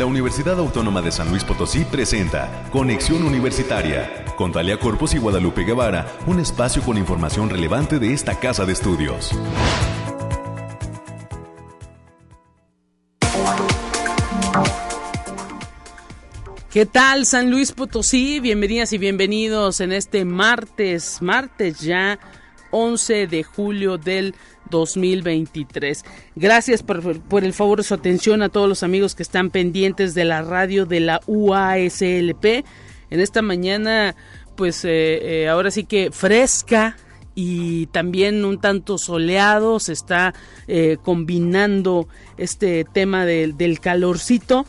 la Universidad Autónoma de San Luis Potosí presenta Conexión Universitaria con Talia Corpus y Guadalupe Guevara, un espacio con información relevante de esta casa de estudios. ¿Qué tal San Luis Potosí? Bienvenidas y bienvenidos en este martes, martes ya 11 de julio del 2023. Gracias por, el favor de su atención a todos los amigos que están pendientes de la radio de la UASLP. En esta mañana, pues eh, eh, ahora sí que fresca y también un tanto soleado, se está eh, combinando este tema del calorcito.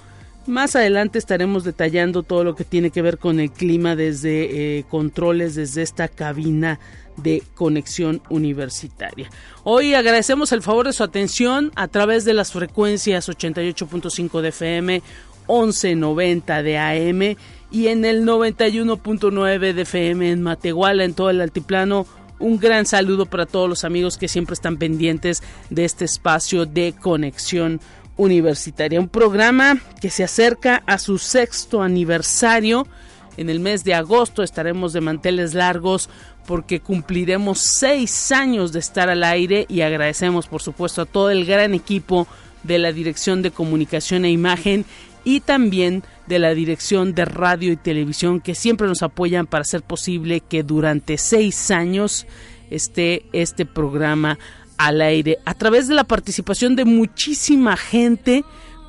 Más adelante estaremos detallando todo lo que tiene que ver con el clima desde controles, desde esta cabina de conexión universitaria. Hoy agradecemos el favor de su atención a través de las frecuencias 88.5 de FM, 1190 de AM y en el 91.9 de FM en Matehuala, en todo el altiplano. Un gran saludo para todos los amigos que siempre están pendientes de este espacio de conexión universitaria. Un programa que se acerca a su sexto aniversario. En el mes de agosto estaremos de manteles largos porque cumpliremos seis años de estar al aire y agradecemos por supuesto a todo el gran equipo de la Dirección de Comunicación e Imagen y también de la Dirección de Radio y Televisión que siempre nos apoyan para hacer posible que durante seis años esté este programa al aire a través de la participación de muchísima gente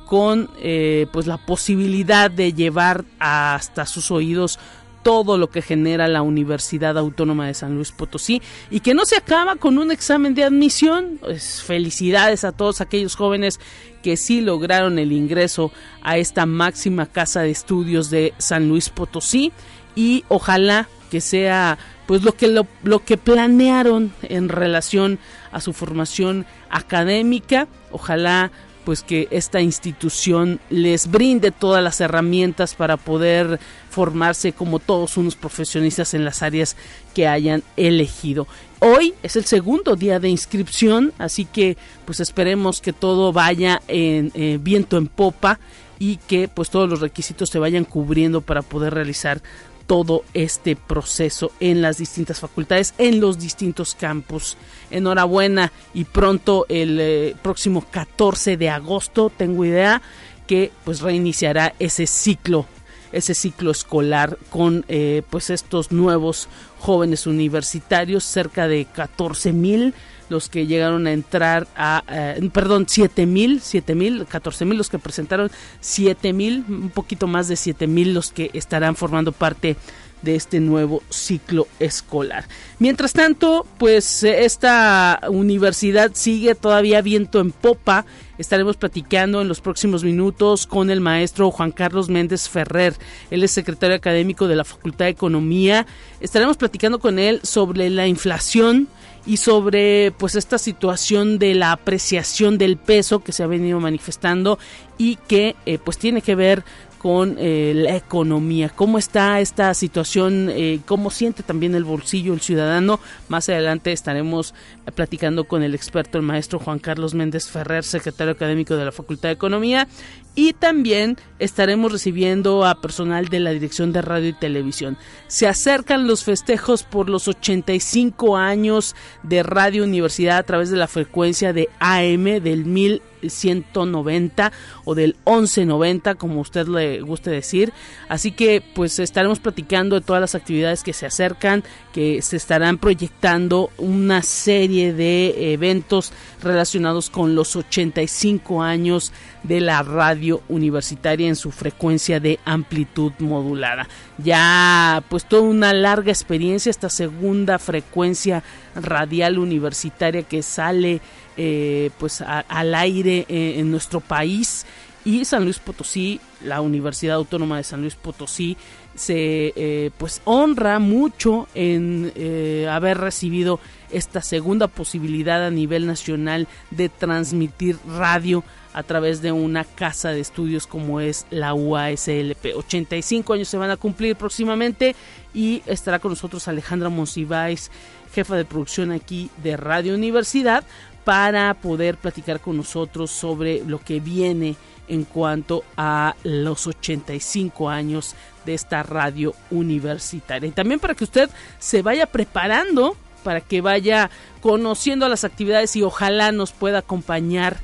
con eh, pues la posibilidad de llevar hasta sus oídos todo lo que genera la Universidad Autónoma de San Luis Potosí y que no se acaba con un examen de admisión. Pues felicidades a todos aquellos jóvenes que sí lograron el ingreso a esta máxima casa de estudios de San Luis Potosí y ojalá que sea pues lo que lo, lo que planearon en relación a su formación académica, ojalá pues que esta institución les brinde todas las herramientas para poder formarse como todos unos profesionistas en las áreas que hayan elegido. Hoy es el segundo día de inscripción, así que pues esperemos que todo vaya en eh, viento en popa y que pues todos los requisitos se vayan cubriendo para poder realizar todo este proceso en las distintas facultades, en los distintos campus. Enhorabuena y pronto el eh, próximo 14 de agosto, tengo idea, que pues reiniciará ese ciclo ese ciclo escolar con eh, pues estos nuevos jóvenes universitarios cerca de 14 mil los que llegaron a entrar a, eh, perdón, 7 mil, 7 mil, 14 mil los que presentaron, 7 mil, un poquito más de 7 mil los que estarán formando parte de este nuevo ciclo escolar. Mientras tanto, pues esta universidad sigue todavía viento en popa. Estaremos platicando en los próximos minutos con el maestro Juan Carlos Méndez Ferrer. Él es secretario académico de la Facultad de Economía. Estaremos platicando con él sobre la inflación y sobre pues esta situación de la apreciación del peso que se ha venido manifestando y que eh, pues tiene que ver con eh, la economía, cómo está esta situación, eh, cómo siente también el bolsillo el ciudadano. Más adelante estaremos platicando con el experto, el maestro Juan Carlos Méndez Ferrer, secretario académico de la Facultad de Economía, y también estaremos recibiendo a personal de la Dirección de Radio y Televisión. Se acercan los festejos por los 85 años de Radio Universidad a través de la frecuencia de AM del 1000 190 o del 1190 como usted le guste decir así que pues estaremos platicando de todas las actividades que se acercan que se estarán proyectando una serie de eventos relacionados con los 85 años de la radio universitaria en su frecuencia de amplitud modulada. Ya pues toda una larga experiencia esta segunda frecuencia radial universitaria que sale eh, pues al aire eh, en nuestro país y San Luis Potosí, la Universidad Autónoma de San Luis Potosí se eh, pues honra mucho en haber recibido esta segunda posibilidad a nivel nacional de transmitir radio a través de una casa de estudios como es la UASLP. 85 años se van a cumplir próximamente y estará con nosotros Alejandra Monsiváis, jefa de producción aquí de Radio Universidad, para poder platicar con nosotros sobre lo que viene en cuanto a los 85 años de esta radio universitaria. Y también para que usted se vaya preparando, para que vaya conociendo las actividades y ojalá nos pueda acompañar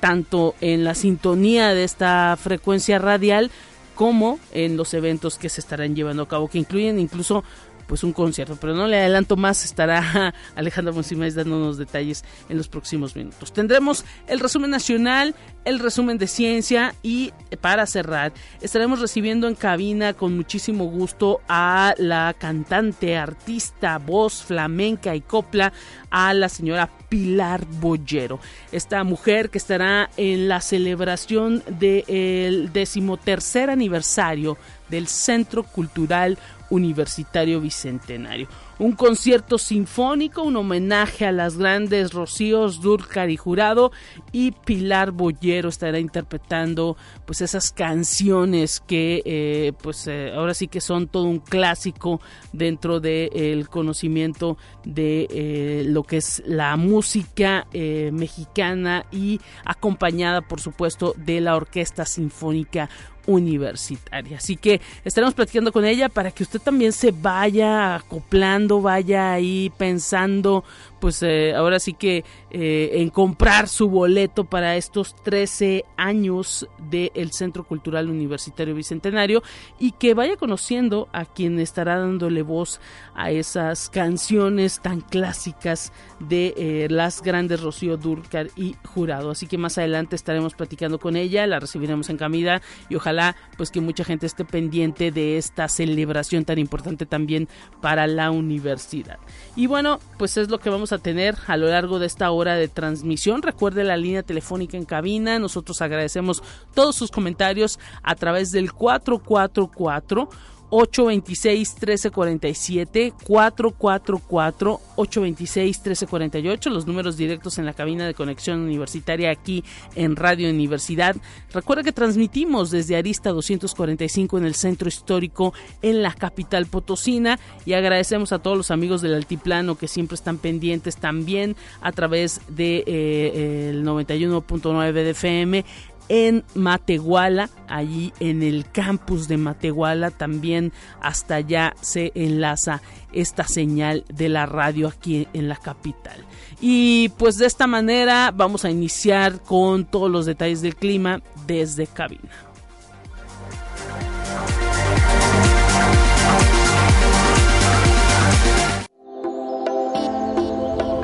tanto en la sintonía de esta frecuencia radial como en los eventos que se estarán llevando a cabo, que incluyen incluso pues un concierto, pero no le adelanto más, estará Alejandra Monsimáis dándonos detalles en los próximos minutos. Tendremos el resumen nacional, el resumen de ciencia y para cerrar estaremos recibiendo en cabina con muchísimo gusto a la cantante, artista, voz flamenca y copla, a la señora Pilar Bollero, esta mujer que estará en la celebración del decimotercer aniversario del Centro Cultural Universitario Bicentenario. Un concierto sinfónico, un homenaje a las grandes Rocíos Durcar y Jurado y Pilar Boyero estará interpretando pues esas canciones que eh, pues eh, ahora sí que son todo un clásico dentro del conocimiento de eh, lo que es la música mexicana y acompañada por supuesto de la Orquesta Sinfónica universitaria. Así que estaremos platicando con ella para que usted también se vaya acoplando, vaya ahí pensando pues eh, ahora sí que eh, en comprar su boleto para estos 13 años del Centro Cultural Universitario Bicentenario y que vaya conociendo a quien estará dándole voz a esas canciones tan clásicas de eh, las grandes Rocío Durcar y Jurado. Así que más adelante estaremos platicando con ella, la recibiremos en camida y ojalá pues que mucha gente esté pendiente de esta celebración tan importante también para la universidad. Y bueno, pues es lo que vamos a tener a lo largo de esta hora de transmisión. Recuerde la línea telefónica en cabina. Nosotros agradecemos todos sus comentarios a través del 444 826-1347, 444-826-1348, los números directos en la cabina de conexión universitaria aquí en Radio Universidad. Recuerda que transmitimos desde Arista 245 en el centro histórico en la capital potosina y agradecemos a todos los amigos del Altiplano que siempre están pendientes también a través de eh, el 91.9 de FM en Matehuala, allí en el campus de Matehuala, también hasta allá se enlaza esta señal de la radio aquí en la capital. Y pues de esta manera vamos a iniciar con todos los detalles del clima desde cabina.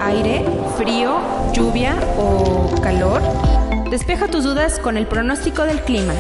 Aire, frío, lluvia o calor. Despeja tus dudas con el pronóstico del clima.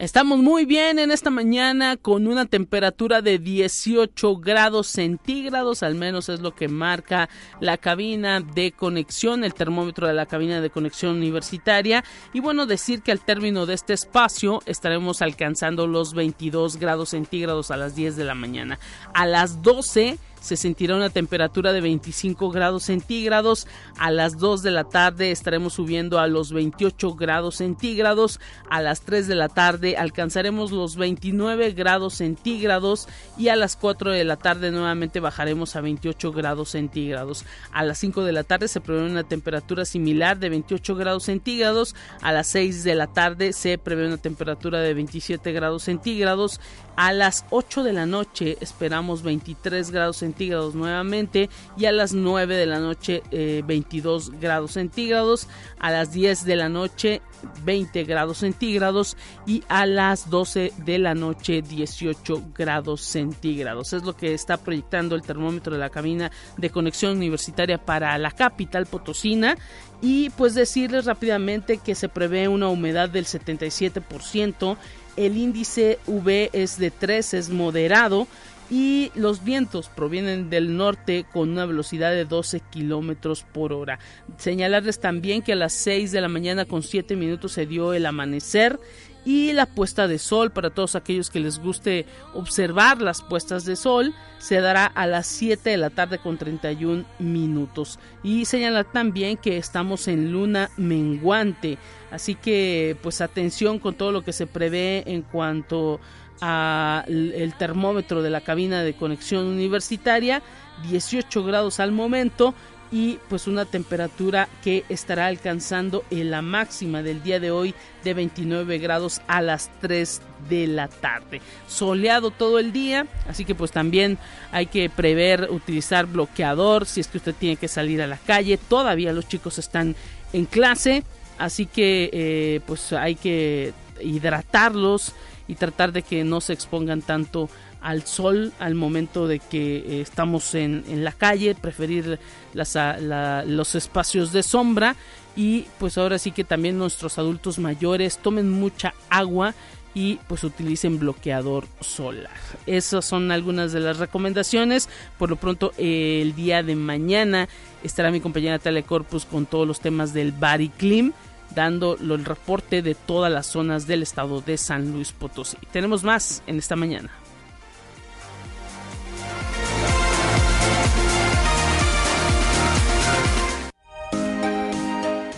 Estamos muy bien en esta mañana con una temperatura de 18 grados centígrados, al menos es lo que marca la cabina de conexión, el termómetro de la cabina de conexión universitaria. Y bueno, decir que al término de este espacio estaremos alcanzando los 22 grados centígrados a las 10 de la mañana. A las 12 se sentirá una temperatura de 25 grados centígrados. A las 2 de la tarde estaremos subiendo a los 28 grados centígrados. A las 3 de la tarde alcanzaremos los 29 grados centígrados y a las 4 de la tarde nuevamente bajaremos a 28 grados centígrados. A las 5 de la tarde se prevé una temperatura similar de 28 grados centígrados. A las 6 de la tarde se prevé una temperatura de 27 grados centígrados. A las 8 de la noche esperamos 23 grados centígrados nuevamente y a las 9 de la noche 22 eh, grados centígrados. A las 10 de la noche 20 grados centígrados y a las 12 de la noche 18 grados centígrados. Es lo que está proyectando el termómetro de la cabina de conexión universitaria para la capital potosina y pues decirles rápidamente que se prevé una humedad del 77% el índice V es de 3, es moderado y los vientos provienen del norte con una velocidad de 12 kilómetros por hora. Señalarles también que a las 6 de la mañana con 7 minutos se dio el amanecer y la puesta de sol. Para todos aquellos que les guste observar las puestas de sol se dará a las 7 de la tarde con 31 minutos. Y señalar también que estamos en luna menguante. Así que pues atención con todo lo que se prevé en cuanto el termómetro de la cabina de conexión universitaria 18 grados al momento y pues una temperatura que estará alcanzando en la máxima del día de hoy de 29 grados a las 3 de la tarde. Soleado todo el día, así que pues también hay que prever utilizar bloqueador si es que usted tiene que salir a la calle. Todavía los chicos están en clase, así que eh, pues hay que hidratarlos y tratar de que no se expongan tanto al sol al momento de que eh, estamos en, en, la calle, preferir las, la, los espacios de sombra y pues ahora sí que también nuestros adultos mayores tomen mucha agua y pues utilicen bloqueador solar. Esas son algunas de las recomendaciones. Por lo pronto el día de mañana estará mi compañera Telecorpus con todos los temas del Bariclim dando el reporte de todas las zonas del estado de San Luis Potosí. Tenemos más en esta mañana.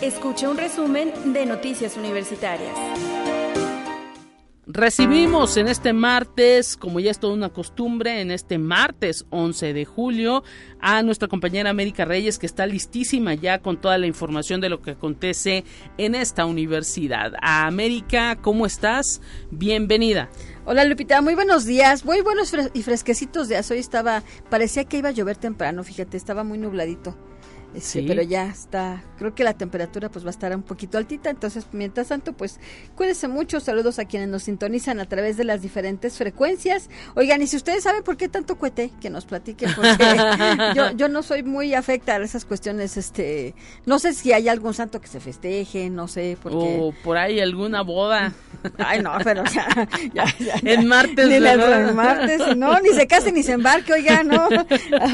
Escucha un resumen de Noticias Universitarias. Recibimos en este martes, como ya es toda una costumbre, en este martes 11 de julio, a nuestra compañera América Reyes, que está listísima ya con toda la información de lo que acontece en esta universidad. América, ¿cómo estás? Bienvenida. Hola Lupita, muy buenos días, muy buenos y fresquecitos días. Hoy estaba, parecía que iba a llover temprano, fíjate, estaba muy nubladito. Este, pero ya está, creo que la temperatura pues va a estar un poquito altita, entonces mientras tanto pues cuídense mucho, saludos a quienes nos sintonizan a través de las diferentes frecuencias. Oigan, y si ustedes saben por qué tanto cuete, que nos platiquen, porque yo, yo no soy muy afecta a esas cuestiones, este, no sé si hay algún santo que se festeje, no sé, porque... O por ahí alguna boda. Ay, no, pero o sea, ya, En martes. Ni en martes, no, ni se case ni se embarque, oiga, no,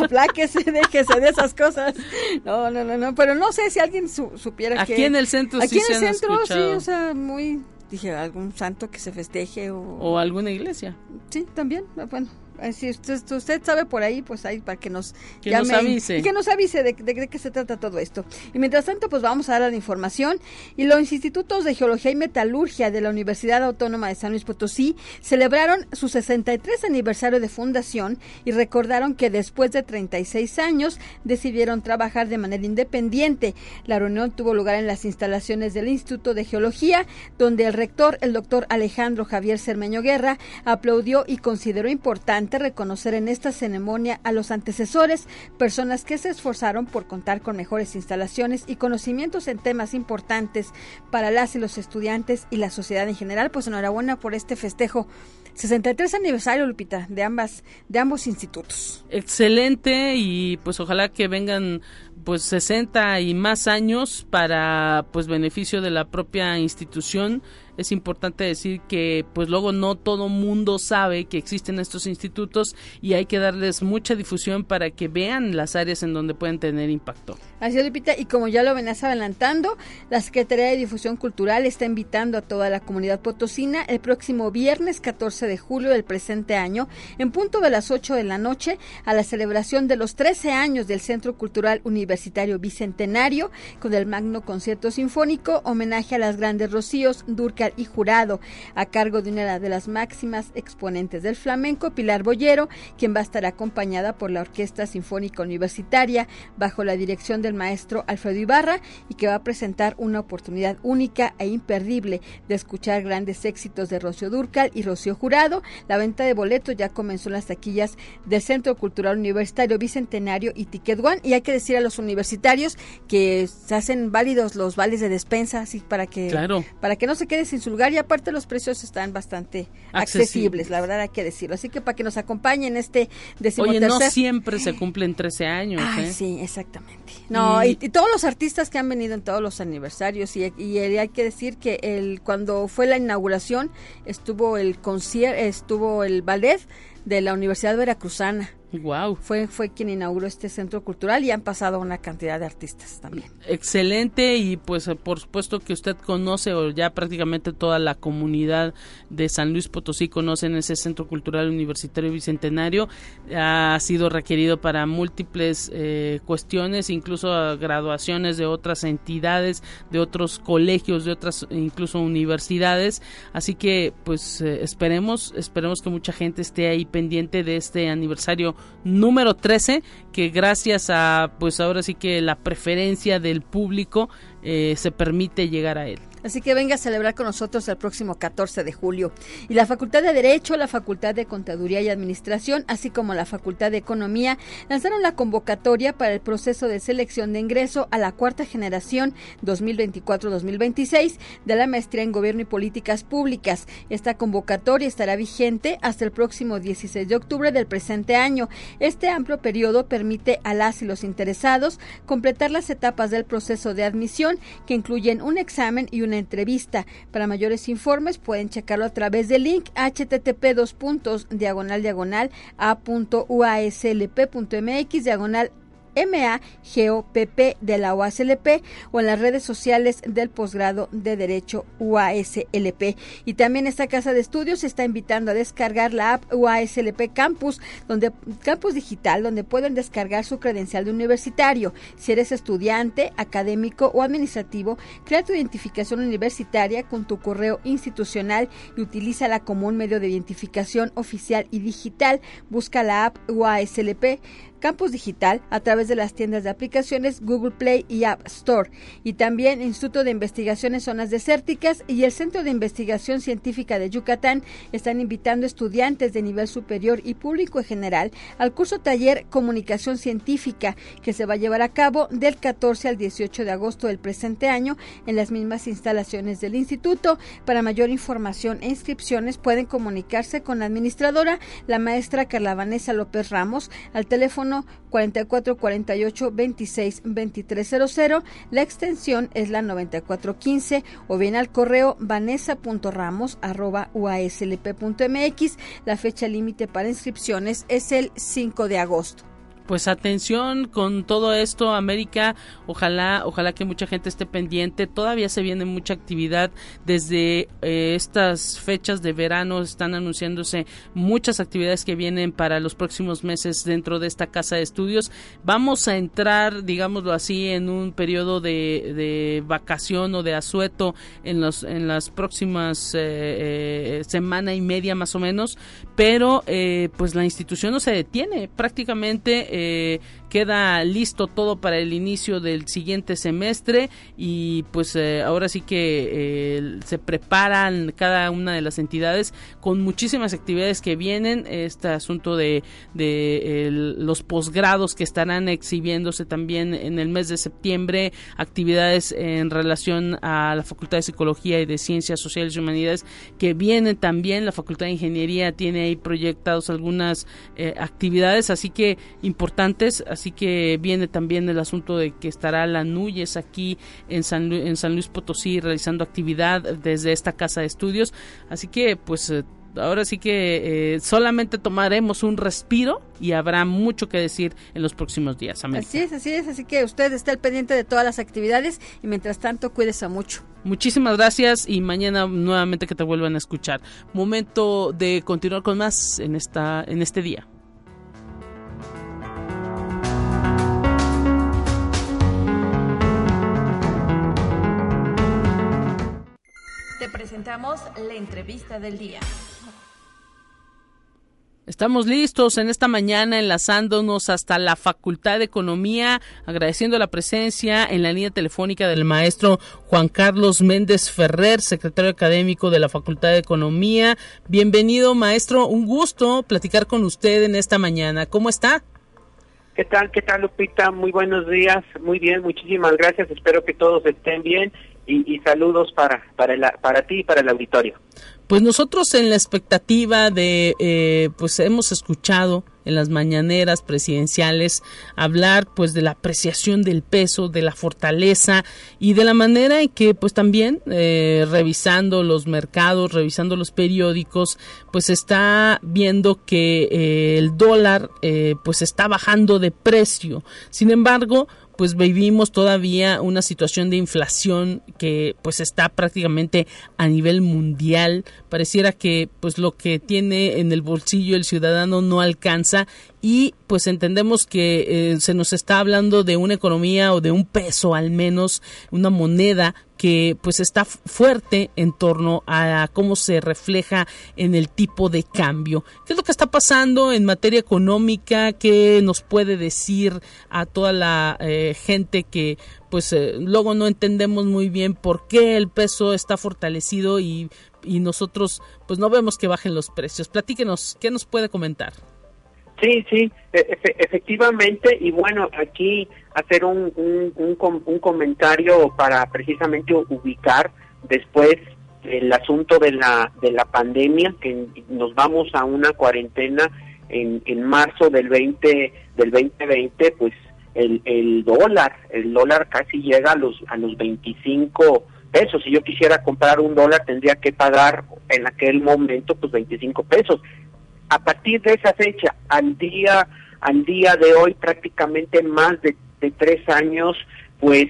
apláquese, déjese de esas cosas. No, no, no, no, pero no sé si alguien supiera aquí que... Aquí en el centro aquí sí en el centro, sí, o sea, muy... Dije, algún santo que se festeje o... O alguna iglesia. Sí, también, bueno, si usted, usted, sabe por ahí, pues ahí para que nos que nos avise. Y que nos avise de, de, qué se trata todo esto. Y mientras tanto, pues vamos a dar la información. Y los institutos de Geología y Metalurgia de la Universidad Autónoma de San Luis Potosí celebraron su 63 aniversario de fundación y recordaron que después de 36 años decidieron trabajar de manera independiente. La reunión tuvo lugar en las instalaciones del Instituto de Geología, donde el rector, el doctor Alejandro Javier Cermeño Guerra, aplaudió y consideró importante reconocer en esta ceremonia a los antecesores, personas que se esforzaron por contar con mejores instalaciones y conocimientos en temas importantes para las y los estudiantes y la sociedad en general. Pues enhorabuena por este festejo 63 aniversario, Lupita, de ambas, de ambos institutos. Excelente y pues ojalá que vengan pues 60 y más años para pues beneficio de la propia institución es importante decir que pues luego no todo mundo sabe que existen estos institutos y hay que darles mucha difusión para que vean las áreas en donde pueden tener impacto. Así es, Lupita, y como ya lo venías adelantando, la Secretaría de Difusión Cultural está invitando a toda la comunidad potosina el próximo viernes 14 de julio del presente año, en punto de las 8 de la noche, a la celebración de los 13 años del Centro Cultural Universitario Bicentenario, con el magno concierto sinfónico, homenaje a las grandes rocíos, Durcal y Jurado, a cargo de una de las máximas exponentes del flamenco, Pilar Boyero, quien va a estar acompañada por la Orquesta Sinfónica Universitaria, bajo la dirección del maestro Alfredo Ibarra y que va a presentar una oportunidad única e imperdible de escuchar grandes éxitos de Rocío Durcal y Rocío Jurado. La venta de boletos ya comenzó en las taquillas del Centro Cultural Universitario Bicentenario y Ticket One y hay que decir a los universitarios que se hacen válidos los vales de despensa así para que claro. para que no se quede sin su lugar y aparte los precios están bastante accesibles, la verdad hay que decirlo. Así que para que nos acompañen este decimotercer... Oye, no siempre se cumplen 13 años. ¿eh? sí, exactamente. No, y, todos los artistas que han venido en todos los aniversarios y, y, hay que decir que el cuando fue la inauguración estuvo el concierto, estuvo el ballet de la Universidad Veracruzana Wow. Fue, fue quien inauguró este centro cultural y han pasado una cantidad de artistas también. Excelente y pues por supuesto que usted conoce o ya prácticamente toda la comunidad de San Luis Potosí conocen ese centro cultural universitario bicentenario. Ha sido requerido para múltiples eh, cuestiones, incluso graduaciones de otras entidades, de otros colegios, de otras incluso universidades. Así que pues eh, esperemos, esperemos que mucha gente esté ahí pendiente de este aniversario número 13 que gracias a pues ahora sí que la preferencia del público eh, se permite llegar a él. Así que venga a celebrar con nosotros el próximo 14 de julio. Y la Facultad de Derecho, la Facultad de Contaduría y Administración, así como la Facultad de Economía, lanzaron la convocatoria para el proceso de selección de ingreso a la cuarta generación 2024-2026 de la maestría en Gobierno y Políticas Públicas. Esta convocatoria estará vigente hasta el próximo 16 de octubre del presente año. Este amplio periodo permite a las y los interesados completar las etapas del proceso de admisión que incluyen un examen y entrevista. Para mayores informes pueden checarlo a través del link http dos puntos diagonal diagonal a.uaslp.mx diagonal MAGOPP de la UASLP o en las redes sociales del posgrado de Derecho UASLP. Y también esta casa de estudios está invitando a descargar la app UASLP Campus, donde Campus Digital, donde pueden descargar su credencial de universitario. Si eres estudiante, académico o administrativo, crea tu identificación universitaria con tu correo institucional y utilízala como un medio de identificación oficial y digital. Busca la app UASLP Campus Digital a través de las tiendas de aplicaciones Google Play y App Store y también Instituto de Investigaciones Zonas Desérticas y el Centro de Investigación Científica de Yucatán están invitando estudiantes de nivel superior y público en general al curso taller Comunicación Científica que se va a llevar a cabo del 14 al 18 de agosto del presente año en las mismas instalaciones del instituto. Para mayor información e inscripciones pueden comunicarse con la administradora, la maestra Carla Vanessa López Ramos, al teléfono 44 48 26 2300. La extensión es la 9415 o bien al correo vanessa.ramos arroba uaslp.mx. La fecha límite para inscripciones es el 5 de agosto pues atención con todo esto, América. Ojalá, ojalá que mucha gente esté pendiente. Todavía se viene mucha actividad desde eh, estas fechas de verano. Están anunciándose muchas actividades que vienen para los próximos meses dentro de esta casa de estudios. Vamos a entrar, digámoslo así, en un periodo de, vacación o de asueto en los en las próximas eh, eh, semana y media más o menos. Pero pues la institución no se detiene prácticamente eh, queda listo todo para el inicio del siguiente semestre y pues eh, ahora sí que eh, se preparan cada una de las entidades con muchísimas actividades que vienen. Este asunto de, de los posgrados que estarán exhibiéndose también en el mes de septiembre actividades en relación a la Facultad de Psicología y de Ciencias Sociales y Humanidades que vienen también. La Facultad de Ingeniería tiene ahí proyectados algunas actividades así que importantes que viene también el asunto de que estará la Núñez aquí en San, en San Luis Potosí realizando actividad desde esta casa de estudios, así que pues eh, ahora sí que eh, solamente tomaremos un respiro y habrá mucho que decir en los próximos días. Así es, así es, así que usted está al pendiente de todas las actividades y mientras tanto cuídese mucho. Muchísimas gracias y mañana nuevamente que te vuelvan a escuchar. Momento de continuar con más en esta en este día. Presentamos la entrevista del día. Estamos listos en esta mañana enlazándonos hasta la Facultad de Economía, agradeciendo la presencia en la línea telefónica del maestro Juan Carlos Méndez Ferrer, secretario académico de la Facultad de Economía. Bienvenido, maestro. Un gusto platicar con usted en esta mañana. ¿Cómo está? ¿Qué tal? ¿Qué tal, Lupita? Muy buenos días. Muy bien, muchísimas gracias. Espero que todos estén bien y, saludos para, para, para ti y para el auditorio. Pues nosotros en la expectativa de, eh, pues hemos escuchado en las mañaneras presidenciales hablar pues de la apreciación del peso, de la fortaleza y de la manera en que pues también eh, revisando los mercados, revisando los periódicos, pues está viendo que eh, el dólar pues está bajando de precio. Sin embargo, pues vivimos todavía una situación de inflación que pues está prácticamente a nivel mundial. Pareciera que pues lo que tiene en el bolsillo el ciudadano no alcanza y pues entendemos que eh, se nos está hablando de una economía o de un peso al menos, una moneda que pues está fuerte en torno a cómo se refleja en el tipo de cambio. ¿Qué es lo que está pasando en materia económica? ¿Qué nos puede decir a toda la eh, gente que pues eh, luego no entendemos muy bien por qué el peso está fortalecido y, y nosotros pues no vemos que bajen los precios? Platíquenos, ¿qué nos puede comentar? Sí, sí, e, efectivamente, y bueno, aquí hacer un, un, un, comentario para precisamente ubicar después el asunto de la, de la pandemia, que nos vamos a una cuarentena en, en marzo del 20, del 2020, pues el, el dólar, el dólar casi llega a los, a los 25 pesos. Si yo quisiera comprar un dólar, tendría que pagar en aquel momento pues 25 pesos a partir de esa fecha al día al día de hoy prácticamente más de, tres años pues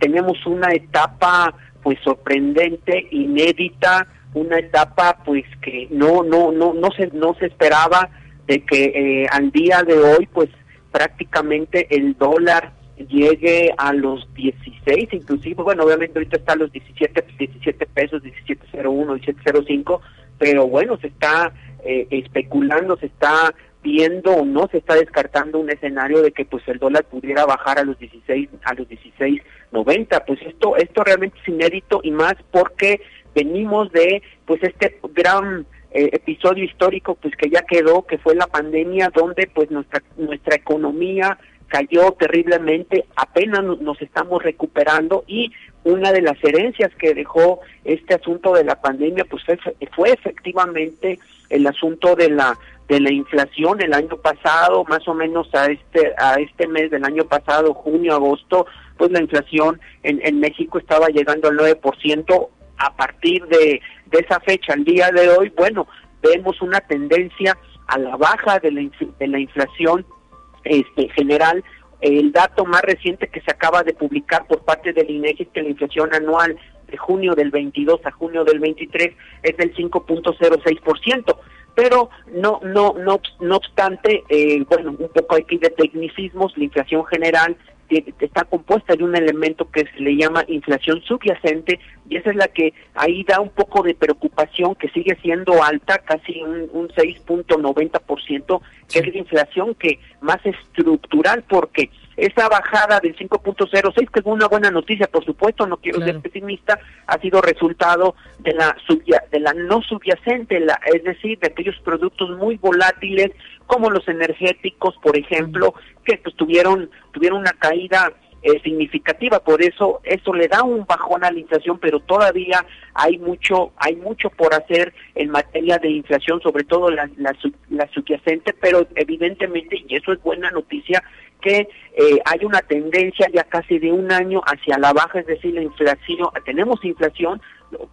tenemos una etapa pues sorprendente inédita una etapa pues que no no no no se no se esperaba de que eh, al día de hoy pues prácticamente el dólar llegue a los 16 inclusive bueno obviamente ahorita está a los 17 17 pesos 17.01 17.05 pero bueno se está eh, especulando, se está viendo o no se está descartando un escenario de que pues el dólar pudiera bajar a los 16 a los 16.90 pues esto esto realmente es inédito y más porque venimos de pues este gran eh, episodio histórico pues que ya quedó que fue la pandemia donde pues nuestra nuestra economía cayó terriblemente, apenas nos estamos recuperando y una de las herencias que dejó este asunto de la pandemia pues fue, fue efectivamente el asunto de la de la inflación el año pasado, más o menos a este a este mes del año pasado, junio, agosto, pues la inflación en, en México estaba llegando al 9%, a partir de, de esa fecha. Al día de hoy, bueno, vemos una tendencia a la baja de la, de la inflación este general el dato más reciente que se acaba de publicar por parte del INEGI es que la inflación anual de junio del 22 a junio del 23 es del 5.06%, pero no no no no obstante, eh, bueno, un poco aquí de tecnicismos, la inflación general está compuesta de un elemento que se le llama inflación subyacente y esa es la que ahí da un poco de preocupación que sigue siendo alta, casi un, un 6.90%, que es la inflación que más estructural porque esa bajada del 5.06, que es una buena noticia, por supuesto, no quiero ser pesimista, ha sido resultado de la de la no subyacente, la, es decir, de aquellos productos muy volátiles como los energéticos, por ejemplo, que pues tuvieron tuvieron una caída eh, significativa, por eso eso le da un bajón a la inflación, pero todavía hay mucho hay mucho por hacer en materia de inflación, sobre todo la, subyacente, pero evidentemente y eso es buena noticia que eh, hay una tendencia ya casi de un año hacia la baja, es decir, la inflación, tenemos inflación,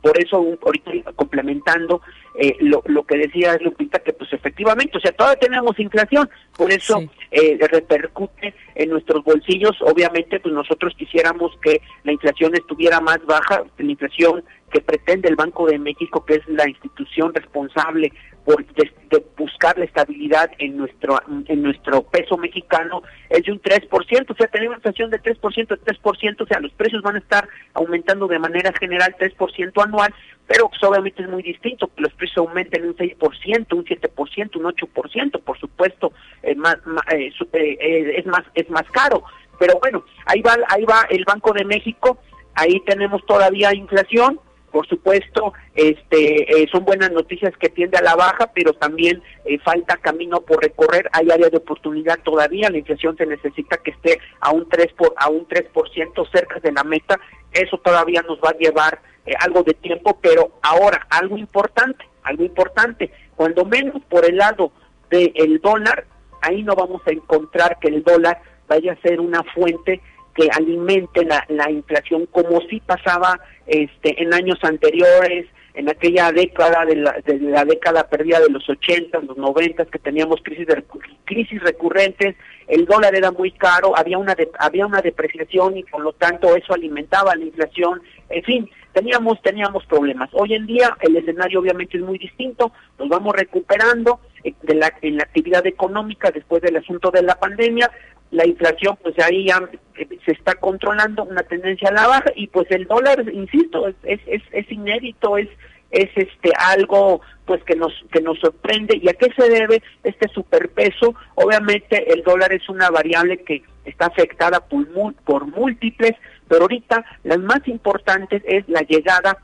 por eso ahorita complementando eh, lo, lo que decía Lupita, que pues efectivamente, o sea, todavía tenemos inflación, por eso eh, repercute en nuestros bolsillos, obviamente pues nosotros quisiéramos que la inflación estuviera más baja, la inflación que pretende el Banco de México, que es la institución responsable por de, buscar la estabilidad en nuestro en nuestro peso mexicano es de un 3%, o sea, tenemos inflación de 3%, de 3%, o sea, los precios van a estar aumentando de manera general 3% anual, pero pues, obviamente es muy distinto que los precios aumenten un 6%, un 7%, un 8%, por supuesto, es más, eh, eh, es más es más caro, pero bueno, ahí va ahí va el Banco de México, ahí tenemos todavía inflación, por supuesto, este, eh, son buenas noticias que tiende a la baja, pero también eh, falta camino por recorrer. Hay área de oportunidad todavía. La inflación se necesita que esté a un 3 por, a un 3% cerca de la meta. Eso todavía nos va a llevar eh, algo de tiempo, pero ahora algo importante, algo importante. Cuando menos por el lado del dólar, ahí no vamos a encontrar que el dólar vaya a ser una fuente que alimente la, la inflación como si pasaba este en años anteriores en aquella década de la, de la década perdida de los 80, los 90 que teníamos crisis de, crisis recurrentes, el dólar era muy caro, había una había una depreciación y por lo tanto eso alimentaba la inflación, en fin, teníamos teníamos problemas. Hoy en día el escenario obviamente es muy distinto, nos vamos recuperando eh, de la, en la actividad económica después del asunto de la pandemia, la inflación pues ahí ya se está controlando una tendencia a la baja y pues el dólar, insisto, es, es, es inédito, es es este algo pues que nos que nos sorprende. Y a qué se debe este superpeso obviamente el dólar es una variable que está afectada por, por múltiples pero ahorita las más importantes es la llegada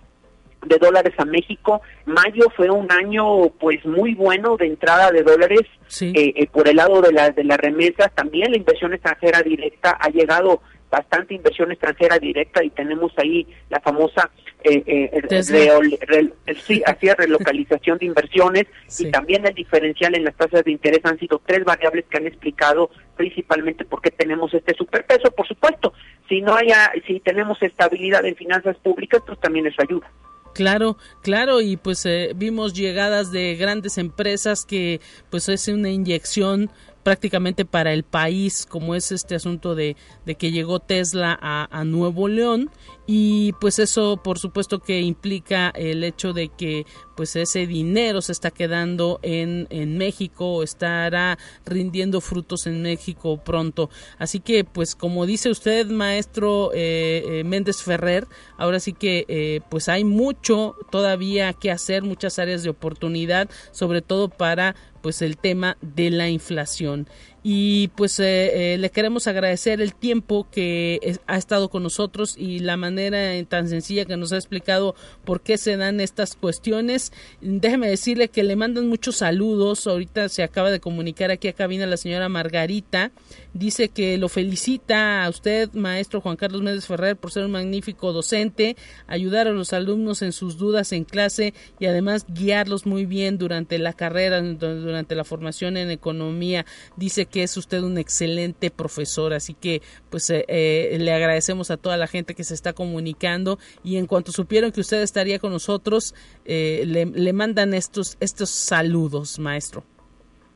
de dólares a México. Mayo fue un año pues muy bueno de entrada de dólares eh, eh, por el lado de, la, de las remesas. También la inversión extranjera directa ha llegado bastante inversión extranjera directa y tenemos ahí la famosa eh, eh, sí, así relocalización de inversiones y también el diferencial en las tasas de interés han sido tres variables que han explicado principalmente por qué tenemos este superpeso. Por supuesto, si no haya, si tenemos estabilidad en finanzas públicas, pues también eso ayuda. Claro, claro, y pues eh, vimos llegadas de grandes empresas que pues es una inyección prácticamente para el país, como es este asunto de, que llegó Tesla a, a, Nuevo León. Y pues eso por supuesto que implica el hecho de que pues ese dinero se está quedando en, en México estará rindiendo frutos en México pronto. Así que pues como dice usted maestro eh, eh, Méndez Ferrer ahora sí que eh, pues hay mucho todavía que hacer muchas áreas de oportunidad sobre todo para pues el tema de la inflación y pues eh, eh, le queremos agradecer el tiempo que ha estado con nosotros y la manera tan sencilla que nos ha explicado por qué se dan estas cuestiones. Déjeme decirle que le mandan muchos saludos. Ahorita se acaba de comunicar aquí a cabina la señora Margarita. Dice que lo felicita a usted, maestro Juan Carlos Méndez Ferrer, por ser un magnífico docente, ayudar a los alumnos en sus dudas en clase y además guiarlos muy bien durante la carrera, durante la formación en economía. Dice que es usted un excelente profesor, así que pues eh, eh, le agradecemos a toda la gente que se está comunicando y en cuanto supieron que usted estaría con nosotros, eh, le, mandan estos, estos saludos, maestro.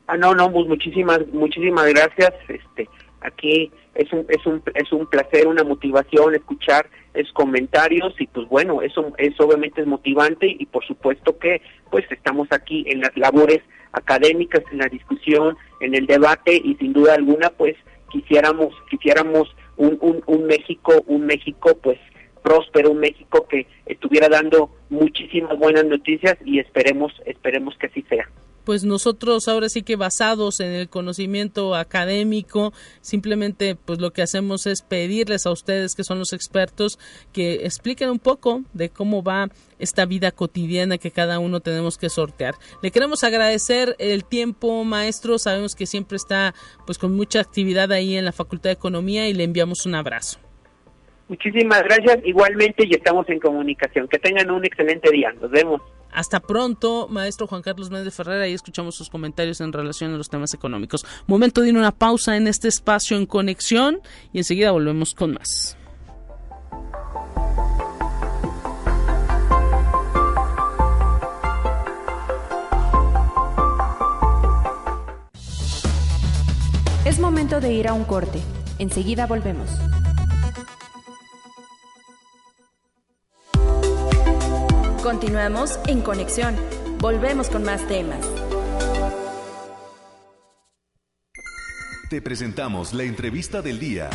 Ah, no, no, pues muchísimas, muchísimas gracias. Este, aquí es un, es un, es un placer, una motivación escuchar esos comentarios y pues bueno, eso, eso obviamente es motivante y por supuesto que pues estamos aquí en las labores académicas, en la discusión, en el debate y sin duda alguna pues quisiéramos quisiéramos un, un, un México un México pues próspero un México que estuviera dando muchísimas buenas noticias y esperemos esperemos que así sea pues nosotros ahora sí que basados en el conocimiento académico, simplemente pues lo que hacemos es pedirles a ustedes que son los expertos que expliquen un poco de cómo va esta vida cotidiana que cada uno tenemos que sortear. Le queremos agradecer el tiempo, maestro, sabemos que siempre está pues con mucha actividad ahí en la Facultad de Economía y le enviamos un abrazo. Muchísimas gracias, igualmente y estamos en comunicación. Que tengan un excelente día. Nos vemos. Hasta pronto, maestro Juan Carlos Méndez Ferrera, y escuchamos sus comentarios en relación a los temas económicos. Momento de ir una pausa en este espacio en conexión y enseguida volvemos con más. Es momento de ir a un corte. Enseguida volvemos. Continuamos en conexión. Volvemos con más temas. Te presentamos la entrevista del día.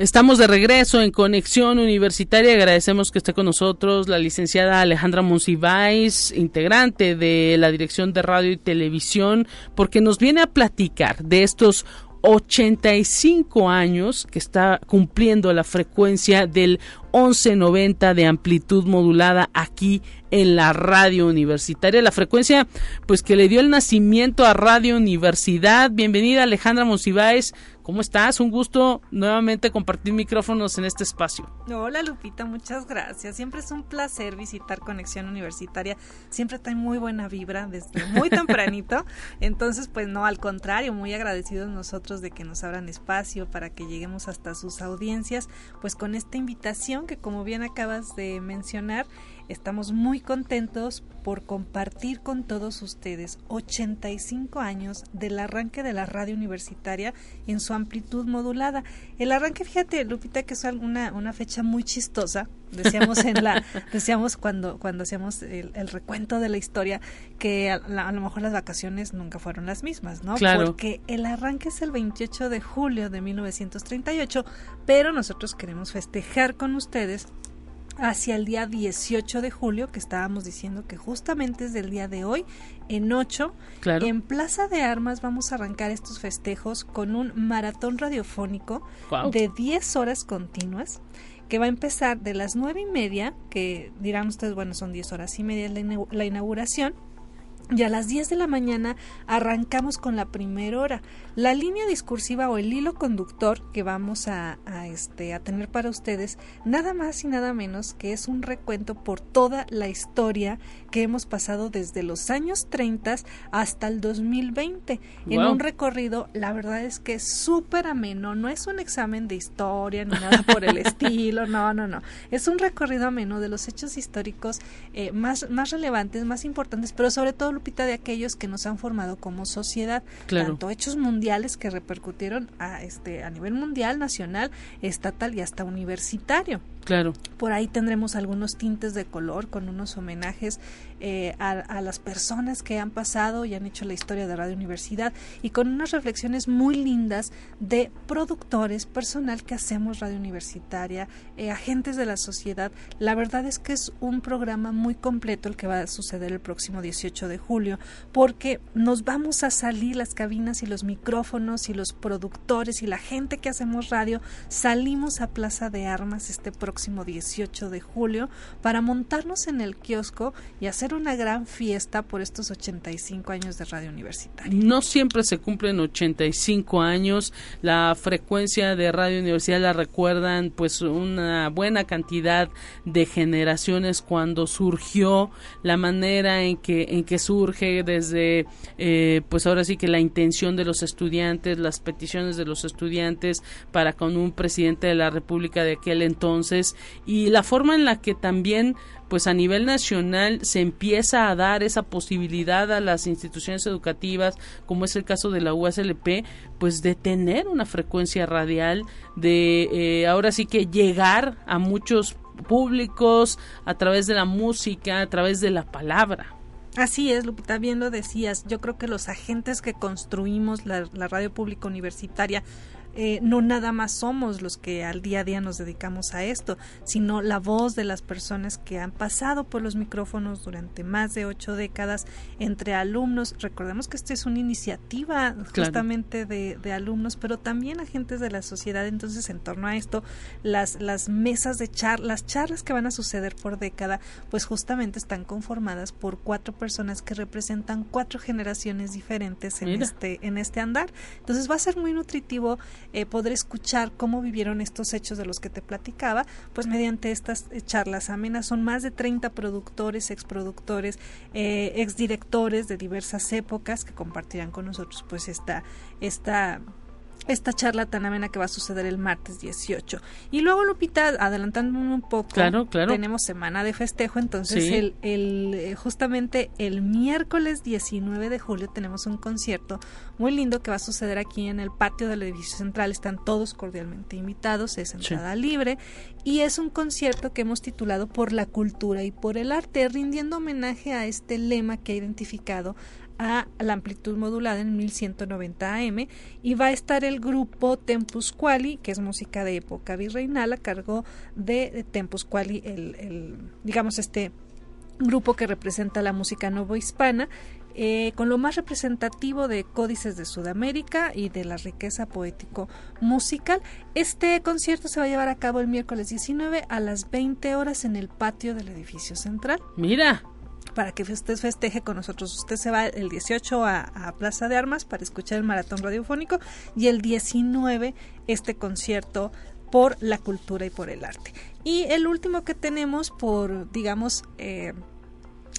Estamos de regreso en Conexión Universitaria. Agradecemos que esté con nosotros la licenciada Alejandra Monsiváis, integrante de la Dirección de Radio y Televisión, porque nos viene a platicar de estos 85 años que está cumpliendo la frecuencia del 1190 de amplitud modulada aquí en la radio universitaria. La frecuencia pues que le dio el nacimiento a Radio Universidad. Bienvenida Alejandra Monsiváis. ¿Cómo estás? Un gusto nuevamente compartir micrófonos en este espacio. Hola Lupita, muchas gracias. Siempre es un placer visitar Conexión Universitaria. Siempre está muy buena vibra desde muy tempranito. Entonces, pues no, al contrario, muy agradecidos nosotros de que nos abran espacio para que lleguemos hasta sus audiencias, pues con esta invitación que como bien acabas de mencionar, estamos muy contentos por compartir con todos ustedes 85 años del arranque de la radio universitaria en su amplitud modulada. El arranque, fíjate, Lupita, que es alguna, una fecha muy chistosa. Decíamos en la, decíamos cuando, cuando hacíamos el, recuento de la historia que a, lo mejor las vacaciones nunca fueron las mismas, ¿no? Claro. Porque el arranque es el 28 de julio de 1938, pero nosotros queremos festejar con ustedes hacia el día 18 de julio, que estábamos diciendo que justamente es del día de hoy, en 8, en Plaza de Armas vamos a arrancar estos festejos con un maratón radiofónico de 10 horas continuas que va a empezar de las nueve y media, que dirán ustedes, bueno, son 10 horas y media la inauguración, y a las 10 de la mañana arrancamos con la primera hora. La línea discursiva o el hilo conductor que vamos a, este, a tener para ustedes, nada más y nada menos que es un recuento por toda la historia que hemos pasado desde los años 30 hasta el 2020. En un recorrido, la verdad es que es súper ameno, no es un examen de historia ni nada por el estilo, no, no, no. Es un recorrido ameno de los hechos históricos eh, más, más relevantes, más importantes, pero sobre todo de aquellos que nos han formado como sociedad, tanto hechos mundiales que repercutieron a este a nivel mundial, nacional, estatal y hasta universitario. Por ahí tendremos algunos tintes de color con unos homenajes eh, a, las personas que han pasado y han hecho la historia de Radio Universidad y con unas reflexiones muy lindas de productores, personal que hacemos Radio Universitaria, eh, agentes de la sociedad. La verdad es que es un programa muy completo el que va a suceder el próximo 18 de julio porque nos vamos a salir las cabinas y los micrófonos y los productores y la gente que hacemos radio salimos a Plaza de Armas este próximo próximo 18 de julio para montarnos en el kiosco y hacer una gran fiesta por estos 85 años de Radio Universitaria. No siempre se cumplen 85 años, la frecuencia de Radio Universidad la recuerdan pues una buena cantidad de generaciones cuando surgió la manera en que en que surge desde eh, pues ahora sí que la intención de los estudiantes, las peticiones de los estudiantes para con un presidente de la República de aquel entonces y la forma en la que también pues a nivel nacional se empieza a dar esa posibilidad a las instituciones educativas, como es el caso de la USLP, pues de tener una frecuencia radial, de eh, ahora sí que llegar a muchos públicos a través de la música, a través de la palabra. Así es, Lupita, bien lo decías. Yo creo que los agentes que construimos la radio pública universitaria eh, no nada más somos los que al día a día nos dedicamos a esto, sino la voz de las personas que han pasado por los micrófonos durante más de ocho décadas entre alumnos. Recordemos que esta es una iniciativa justamente de, alumnos, pero también agentes de la sociedad. Entonces, en torno a esto, las, las mesas de charlas, las charlas que van a suceder por década, pues justamente están conformadas por cuatro personas que representan cuatro generaciones diferentes en este en este andar. Entonces va a ser muy nutritivo eh, escuchar cómo vivieron estos hechos de los que te platicaba, pues mediante estas eh, charlas amenas. Son más de 30 productores, exproductores, eh, exdirectores de diversas épocas que compartirán con nosotros pues esta, esta esta charla tan amena que va a suceder el martes 18. Y luego, Lupita, adelantando un poco, tenemos semana de festejo, entonces el, el, eh, justamente el miércoles 19 de julio tenemos un concierto muy lindo que va a suceder aquí en el patio del edificio central. Están todos cordialmente invitados, es entrada libre y es un concierto que hemos titulado Por la cultura y por el arte, rindiendo homenaje a este lema que ha identificado a la amplitud modulada en 1190 AM y va a estar el grupo Tempus Quali, que es música de época virreinal a cargo de Tempus Quali, el, digamos este grupo que representa la música novohispana eh, con lo más representativo de códices de Sudamérica y de la riqueza poético musical. Este concierto se va a llevar a cabo el miércoles 19 a las 20 horas en el patio del edificio central. Mira, para que usted festeje con nosotros. Usted se va el 18 a, Plaza de Armas para escuchar el maratón radiofónico y el 19 este concierto por la cultura y por el arte. Y el último que tenemos por, digamos, eh,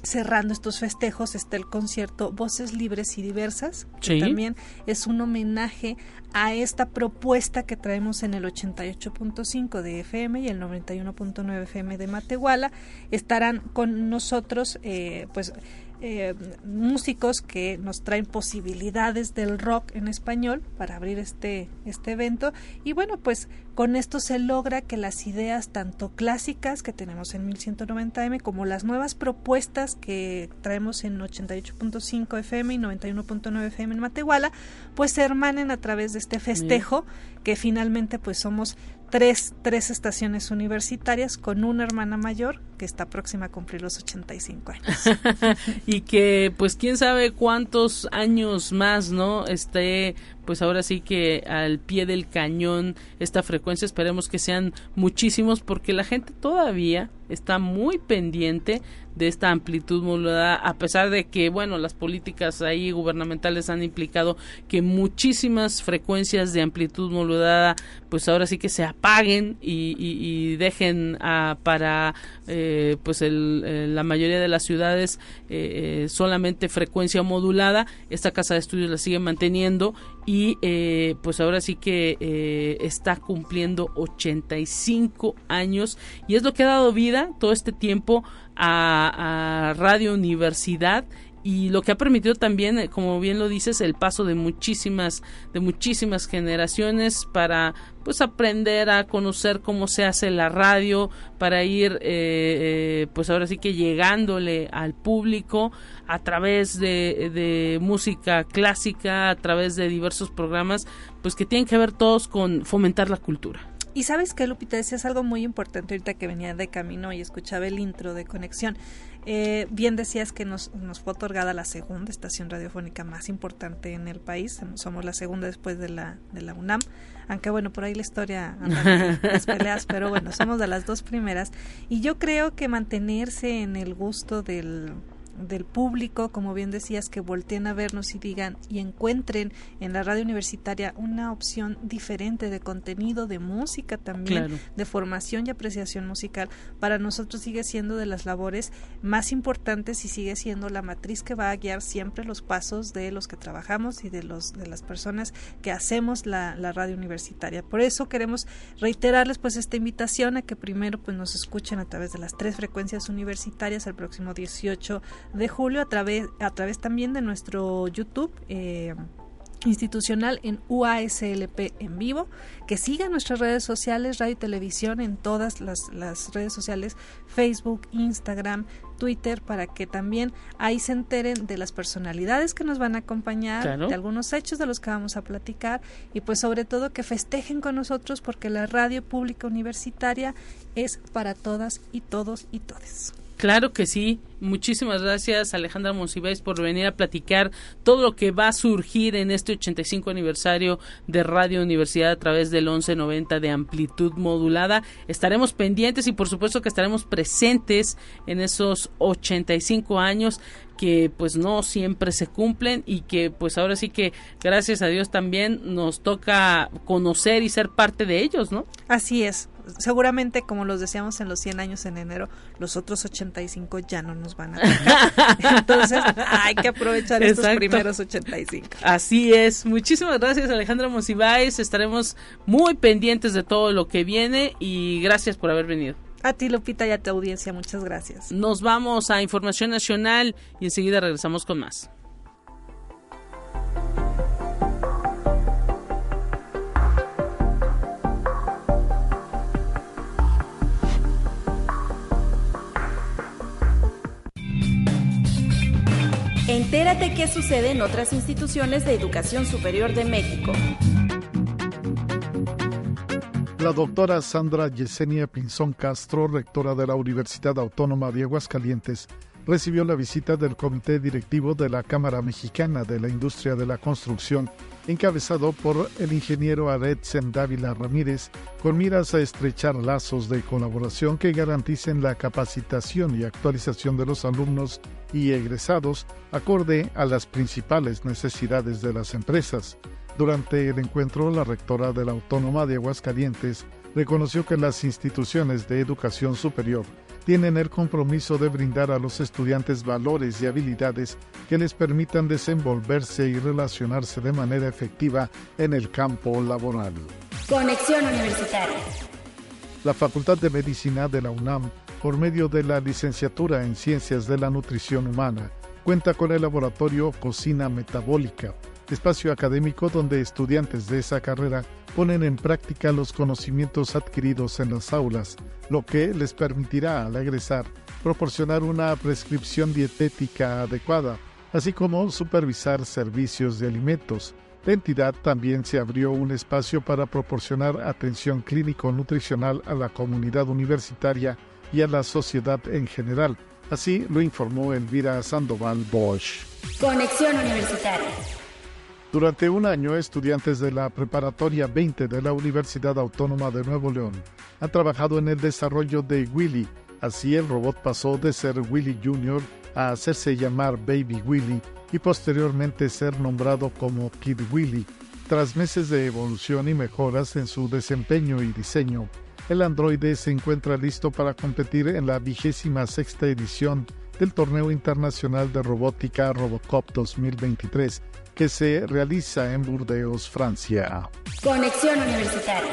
cerrando estos festejos está el concierto Voces Libres y Diversas, que también es un homenaje a esta propuesta que traemos en el 88.5 de FM y el 91.9 FM de Matehuala. Estarán con nosotros, eh, pues, eh, músicos que nos traen posibilidades del rock en español para abrir este, este evento. Y bueno pues con esto se logra que las ideas tanto clásicas que tenemos en 1190M como las nuevas propuestas que traemos en 88.5 FM y 91.9 FM en Matehuala pues se hermanen a través de este festejo que finalmente pues somos tres, tres estaciones universitarias con una hermana mayor que está próxima a cumplir los 85 años. y que pues quién sabe cuántos años más, ¿no? Esté pues ahora sí que al pie del cañón esta frecuencia esperemos que sean muchísimos porque la gente todavía está muy pendiente de esta amplitud modulada a pesar de que bueno las políticas ahí gubernamentales han implicado que muchísimas frecuencias de amplitud modulada pues ahora sí que se apaguen y, dejen para eh, pues la mayoría de las ciudades eh, eh, solamente frecuencia modulada esta casa de estudios la sigue manteniendo y eh, pues ahora sí que eh, está cumpliendo 85 años y es lo que ha dado vida todo este tiempo a, a Radio Universidad y lo que ha permitido también, eh, como bien lo dices, el paso de muchísimas, de muchísimas generaciones para pues aprender a conocer cómo se hace la radio, para ir eh, eh, pues ahora sí que llegándole al público a través de, de música clásica, a través de diversos programas, pues que tienen que ver todos con fomentar la cultura. Y sabes que Lupita decías algo muy importante ahorita que venía de camino y escuchaba el intro de conexión. Eh, bien decías que nos, nos fue otorgada la segunda estación radiofónica más importante en el país. Somos la segunda después de la, de la UNAM. Aunque bueno, por ahí la historia anda las peleas, pero bueno, somos de las dos primeras. Y yo creo que mantenerse en el gusto del del público, como bien decías, que volteen a vernos y digan y encuentren en la radio universitaria una opción diferente de contenido, de música también, de formación y apreciación musical, para nosotros sigue siendo de las labores más importantes y sigue siendo la matriz que va a guiar siempre los pasos de los que trabajamos y de los de las personas que hacemos la, la radio universitaria. Por eso queremos reiterarles pues esta invitación a que primero pues nos escuchen a través de las tres frecuencias universitarias el próximo 18 de julio a través, a través también de nuestro YouTube. Eh, institucional en UASLP en vivo, que siga nuestras redes sociales, radio y televisión en todas las, las, redes sociales, Facebook, Instagram, Twitter, para que también ahí se enteren de las personalidades que nos van a acompañar, de algunos hechos de los que vamos a platicar y pues sobre todo que festejen con nosotros porque la radio pública universitaria es para todas y todos y todes. Claro que sí. Muchísimas gracias Alejandra Monsiváis por venir a platicar todo lo que va a surgir en este 85 aniversario de Radio Universidad a través del 1190 de amplitud modulada. Estaremos pendientes y por supuesto que estaremos presentes en esos 85 años que pues no siempre se cumplen y que pues ahora sí que gracias a Dios también nos toca conocer y ser parte de ellos, ¿no? Así es seguramente como los decíamos en los 100 años en enero, los otros 85 ya no nos van a tocar. Entonces hay que aprovechar estos primeros 85. Así es. Muchísimas gracias Alejandra Mosibáez. Estaremos muy pendientes de todo lo que viene y gracias por haber venido. A ti, Lupita, y a tu audiencia, muchas gracias. Nos vamos a Información Nacional y enseguida regresamos con más. Entérate qué sucede en otras instituciones de educación superior de México. La doctora Sandra Yesenia Pinzón Castro, rectora de la Universidad Autónoma de Aguascalientes, recibió la visita del Comité Directivo de la Cámara Mexicana de la Industria de la Construcción encabezado por el ingeniero Aretzen Dávila Ramírez, con miras a estrechar lazos de colaboración que garanticen la capacitación y actualización de los alumnos y egresados acorde a las principales necesidades de las empresas. Durante el encuentro, la rectora de la Autónoma de Aguascalientes reconoció que las instituciones de educación superior tienen el compromiso de brindar a los estudiantes valores y habilidades que les permitan desenvolverse y relacionarse de manera efectiva en el campo laboral. Conexión Universitaria. La Facultad de Medicina de la UNAM, por medio de la licenciatura en Ciencias de la Nutrición Humana, cuenta con el laboratorio Cocina Metabólica, espacio académico donde estudiantes de esa carrera ponen en práctica los conocimientos adquiridos en las aulas, lo que les permitirá al egresar proporcionar una prescripción dietética adecuada, así como supervisar servicios de alimentos. La entidad también se abrió un espacio para proporcionar atención clínico-nutricional a la comunidad universitaria y a la sociedad en general. Así lo informó Elvira Sandoval Bosch. Conexión Universitaria. Durante un año, estudiantes de la Preparatoria 20 de la Universidad Autónoma de Nuevo León han trabajado en el desarrollo de Willy. Así el robot pasó de ser Willy Jr. a hacerse llamar Baby Willy y posteriormente ser nombrado como Kid Willy. Tras meses de evolución y mejoras en su desempeño y diseño, el androide se encuentra listo para competir en la vigésima sexta edición del Torneo Internacional de Robótica Robocop 2023 que se realiza en Burdeos, Francia. Conexión Universitaria.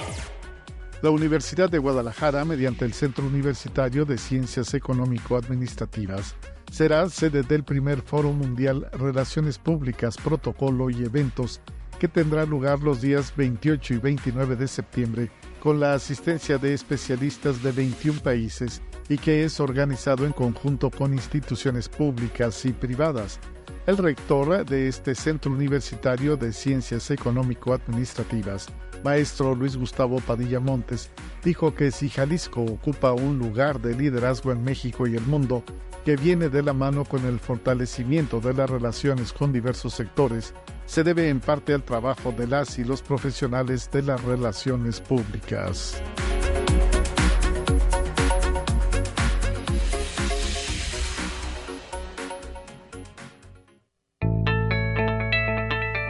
La Universidad de Guadalajara, mediante el Centro Universitario de Ciencias Económico-Administrativas, será sede del primer Foro Mundial Relaciones Públicas, Protocolo y Eventos que tendrá lugar los días 28 y 29 de septiembre con la asistencia de especialistas de 21 países y que es organizado en conjunto con instituciones públicas y privadas el rector de este Centro Universitario de Ciencias Económico-Administrativas, maestro Luis Gustavo Padilla Montes, dijo que si Jalisco ocupa un lugar de liderazgo en México y el mundo, que viene de la mano con el fortalecimiento de las relaciones con diversos sectores, se debe en parte al trabajo de las y los profesionales de las relaciones públicas.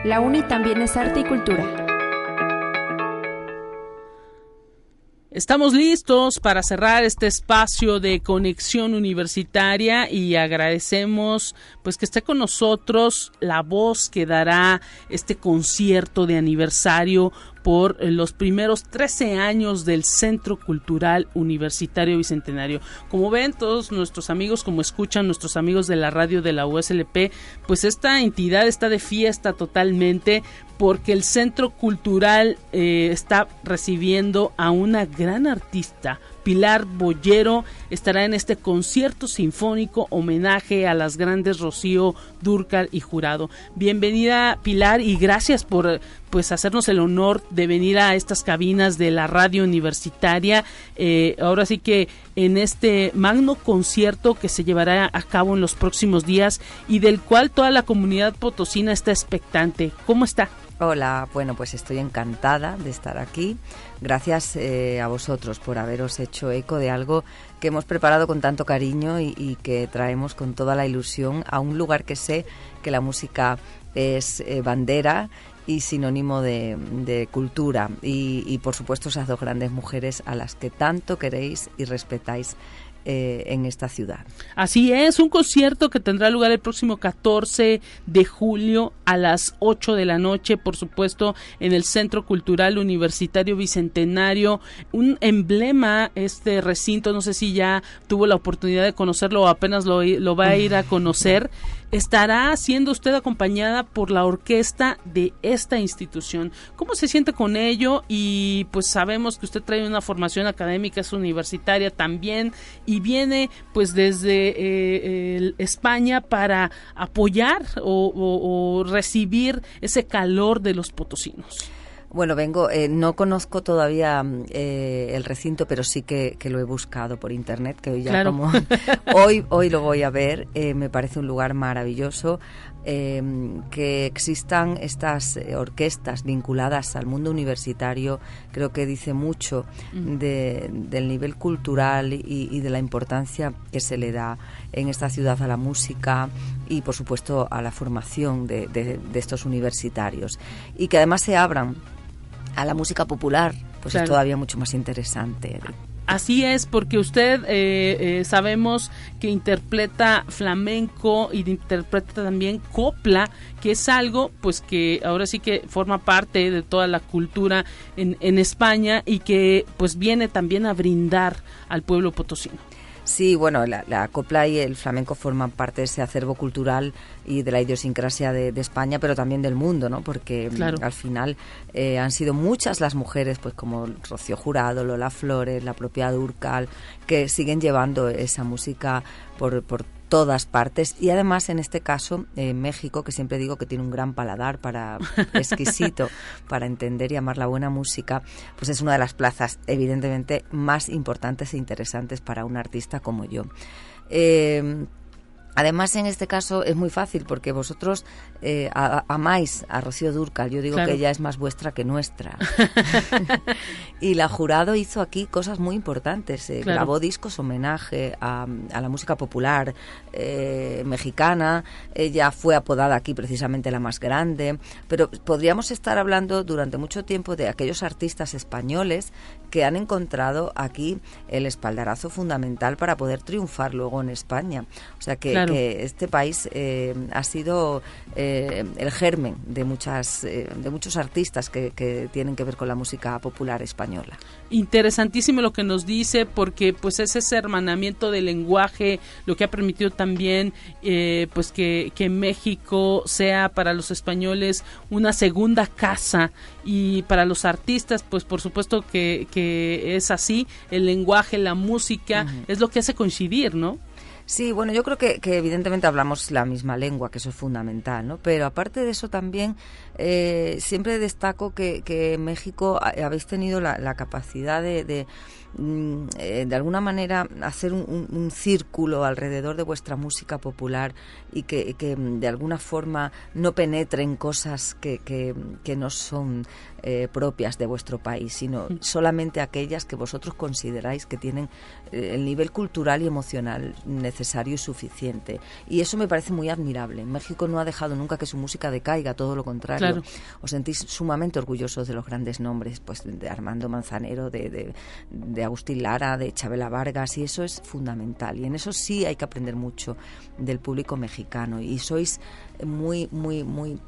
La UNI también es arte y cultura. Estamos listos para cerrar este espacio de conexión universitaria y agradecemos pues que esté con nosotros la voz que dará este concierto de aniversario por los primeros 13 años del Centro Cultural Universitario Bicentenario. Como ven todos nuestros amigos, como escuchan nuestros amigos de la radio de la USLP, pues esta entidad está de fiesta totalmente porque el Centro Cultural eh, está recibiendo a una gran artista, Pilar Boyero estará en este concierto sinfónico homenaje a las grandes Rocío, Durcal y Jurado. Bienvenida Pilar y gracias por pues hacernos el honor de venir a estas cabinas de la radio universitaria. Eh, ahora sí que en este magno concierto que se llevará a cabo en los próximos días y del cual toda la comunidad potosina está expectante. ¿Cómo está? Hola, bueno, pues estoy encantada de estar aquí. Gracias eh, a vosotros por haberos hecho eco de algo que hemos preparado con tanto cariño y, que traemos con toda la ilusión a un lugar que sé que la música es eh, bandera y sinónimo de, cultura y, y, por supuesto esas dos grandes mujeres a las que tanto queréis y respetáis eh, en esta ciudad. Así es, un concierto que tendrá lugar el próximo 14 de julio a las 8 de la noche, por supuesto, en el Centro Cultural Universitario Bicentenario, un emblema este recinto, no sé si ya tuvo la oportunidad de conocerlo o apenas lo, lo va a ir a conocer estará siendo usted acompañada por la orquesta de esta institución. ¿Cómo se siente con ello? Y pues sabemos que usted trae una formación académica, es universitaria también y viene pues desde eh, España para apoyar o recibir ese calor de los potosinos. Bueno, vengo, eh, no conozco todavía mm, eh, el recinto, pero sí que, lo he buscado por internet, que hoy ya como hoy, hoy lo voy a ver. Eh, me parece un lugar maravilloso. que existan estas orquestas vinculadas al mundo universitario, creo que dice mucho mm. del nivel cultural y, de la importancia que se le da en esta ciudad a la música y, por supuesto, a la formación de, de estos universitarios. Y que además se abran a la música popular, pues es todavía mucho más interesante. Así es, porque usted eh, eh, sabemos que interpreta flamenco y interpreta también copla, que es algo pues que ahora sí que forma parte de toda la cultura en, en España y que pues viene también a brindar al pueblo potosino. Sí, bueno, la, copla y el flamenco forman parte de ese acervo cultural y de la idiosincrasia de, España, pero también del mundo, ¿no? Porque mm, al final eh, han sido muchas las mujeres, pues como Rocío Jurado, Lola Flores, la propia Durcal, que siguen llevando esa música por, por todas partes. Y además en este caso México que siempre digo que tiene un gran paladar para exquisito para entender y amar la buena música pues es una de las plazas evidentemente más importantes e interesantes para un artista como yo. Eh, Además, en este caso es muy fácil porque vosotros eh, amáis a Rocío Durcal. Yo digo que ella es más vuestra que nuestra. y la jurado hizo aquí cosas muy importantes. Eh, grabó discos homenaje a, la música popular eh, mexicana. Ella fue apodada aquí precisamente la más grande. Pero podríamos estar hablando durante mucho tiempo de aquellos artistas españoles que han encontrado aquí el espaldarazo fundamental para poder triunfar luego en España. O sea que que este país eh, ha sido eh, el germen de muchas eh, de muchos artistas que, que, tienen que ver con la música popular española. Interesantísimo lo que nos dice porque pues es ese hermanamiento del lenguaje lo que ha permitido también pues que, que México sea para los españoles una segunda casa. Y para los artistas pues por supuesto que, que es así el lenguaje la música es lo que hace coincidir no Sí, bueno, yo creo que, que, evidentemente hablamos la misma lengua, que eso es fundamental, ¿no? Pero aparte de eso también eh, siempre destaco que, que México habéis tenido la, capacidad de Mm, eh, de alguna manera hacer un, círculo alrededor de vuestra música popular y que, mm, de alguna forma no penetren cosas que, que, no son eh, propias de vuestro país, sino mm. solamente aquellas que vosotros consideráis que tienen eh, el nivel cultural y emocional necesario y suficiente. Y eso me parece muy admirable. México no ha dejado nunca que su música decaiga, todo lo contrario. Os sentís sumamente orgullosos de los grandes nombres, pues de Armando Manzanero, de, de Agustín Lara, de Chabela Vargas, y eso es fundamental. Y en eso sí hay que aprender mucho del público mexicano. Y sois muy, muy, muy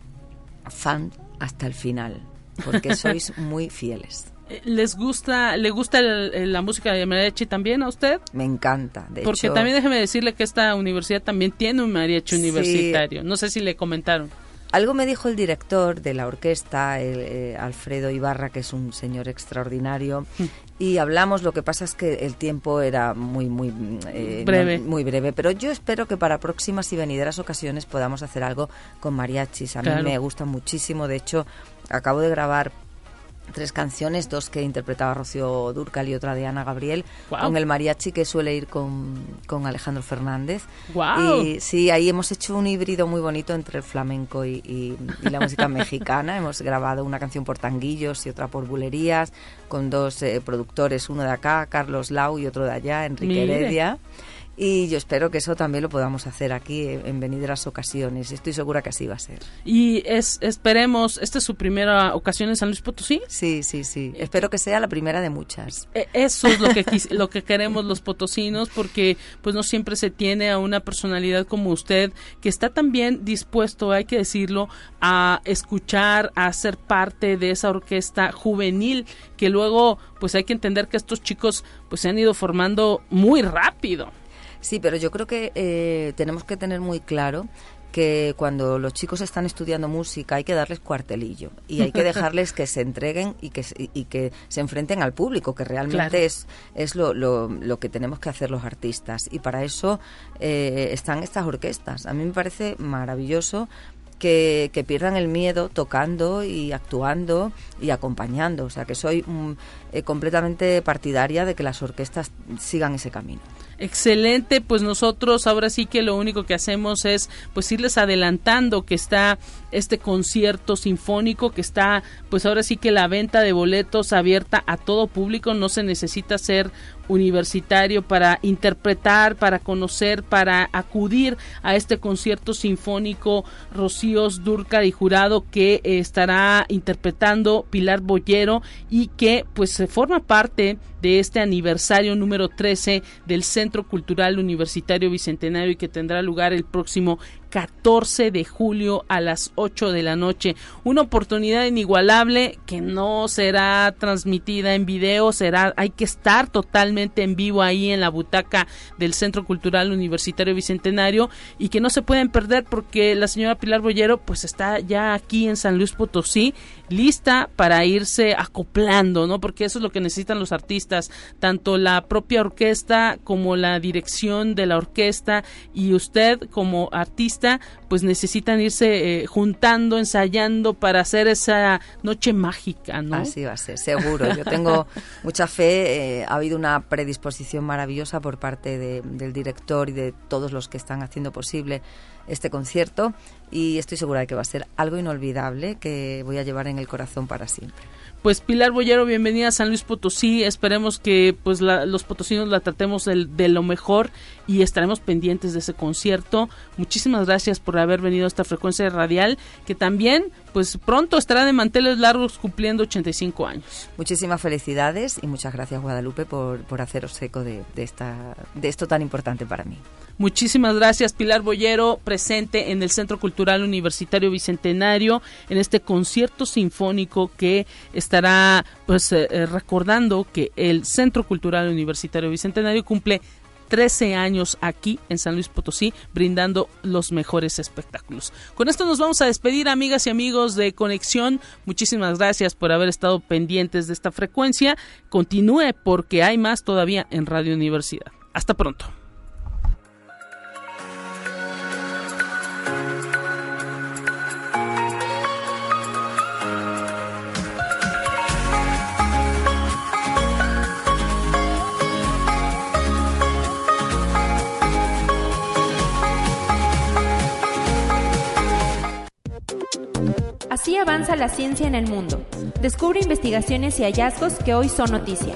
fan hasta el final, porque sois muy fieles. ¿Les gusta, le gusta la música de mariachi también a usted? Me encanta, de Porque también déjeme decirle que esta universidad también tiene un mariachi universitario. No sé si le comentaron. Algo me dijo el director de la orquesta, eh, Alfredo Ibarra, que es un señor extraordinario, mm. y hablamos. Lo que pasa es que el tiempo era muy, muy eh, breve. muy breve. Pero yo espero que para próximas y venideras ocasiones podamos hacer algo con mariachis. A mí me gusta muchísimo. De hecho, acabo de grabar tres canciones, dos que interpretaba Rocío Durcal y otra de Ana Gabriel, con el mariachi que suele ir con, con Alejandro Fernández. Y sí, ahí hemos hecho un híbrido muy bonito entre el flamenco y, la música mexicana. hemos grabado una canción por tanguillos y otra por bulerías, con dos eh, productores, uno de acá, Carlos Lau, y otro de allá, Enrique Heredia. Y yo espero que eso también lo podamos hacer aquí en venideras ocasiones. Estoy segura que así va a ser. Y es, esperemos, ¿esta es su primera ocasión en San Luis Potosí? Sí, sí, sí. Espero que sea la primera de muchas. E, eso es lo que, lo que queremos los potosinos, porque pues no siempre se tiene a una personalidad como usted, que está también dispuesto, hay que decirlo, a escuchar, a ser parte de esa orquesta juvenil, que luego pues hay que entender que estos chicos pues se han ido formando muy rápido. Sí, pero yo creo que eh, tenemos que tener muy claro que cuando los chicos están estudiando música hay que darles cuartelillo y hay que dejarles que se entreguen y que, y que se enfrenten al público, que realmente es, es lo, lo, lo, que tenemos que hacer los artistas. Y para eso eh, están estas orquestas. A mí me parece maravilloso que, que, pierdan el miedo tocando y actuando y acompañando. O sea que soy mm, eh, completamente partidaria de que las orquestas sigan ese camino. Excelente, pues nosotros ahora sí que lo único que hacemos es pues irles adelantando que está este concierto sinfónico que está pues ahora sí que la venta de boletos abierta a todo público, no se necesita ser Universitario para interpretar, para conocer, para acudir a este concierto sinfónico Rocíos Durca y Jurado que estará interpretando Pilar Boyero y que pues se forma parte de este aniversario número 13 del Centro Cultural Universitario Bicentenario y que tendrá lugar el próximo 14 de julio a las 8 de la noche. Una oportunidad inigualable que no será transmitida en video, será hay que estar totalmente en vivo ahí en la butaca del Centro Cultural Universitario Bicentenario y que no se pueden perder porque la señora Pilar Boyero pues está ya aquí en San Luis Potosí lista para irse acoplando, ¿no? Porque eso es lo que necesitan los artistas, tanto la propia orquesta como la dirección de la orquesta y usted como artista pues necesitan irse eh, juntando, ensayando para hacer esa noche mágica, ¿no? Así va a ser, seguro. Yo tengo mucha fe. Eh, ha habido una predisposición maravillosa por parte del director y de todos los que están haciendo posible este concierto y estoy segura de que va a ser algo inolvidable que voy a llevar en el corazón para siempre pues Pilar Boyero, bienvenida a San Luis Potosí. Esperemos que pues los potosinos la tratemos de, lo mejor y estaremos pendientes de ese concierto. Muchísimas gracias por haber venido a esta frecuencia radial que también pues pronto estará de manteles largos cumpliendo 85 años. Muchísimas felicidades y muchas gracias Guadalupe por, por haceros eco de, esta, de esto tan importante para mí. Muchísimas gracias, Pilar Boyero, presente en el Centro Cultural Universitario Bicentenario, en este concierto sinfónico que estará pues eh, eh, recordando que el Centro Cultural Universitario Bicentenario cumple 13 años aquí en San Luis Potosí, brindando los mejores espectáculos. Con esto nos vamos a despedir, amigas y amigos de Conexión. Muchísimas gracias por haber estado pendientes de esta frecuencia. Continúe porque hay más todavía en Radio Universidad. Hasta pronto. Así avanza la ciencia en el mundo. Descubre investigaciones y hallazgos que hoy son noticia.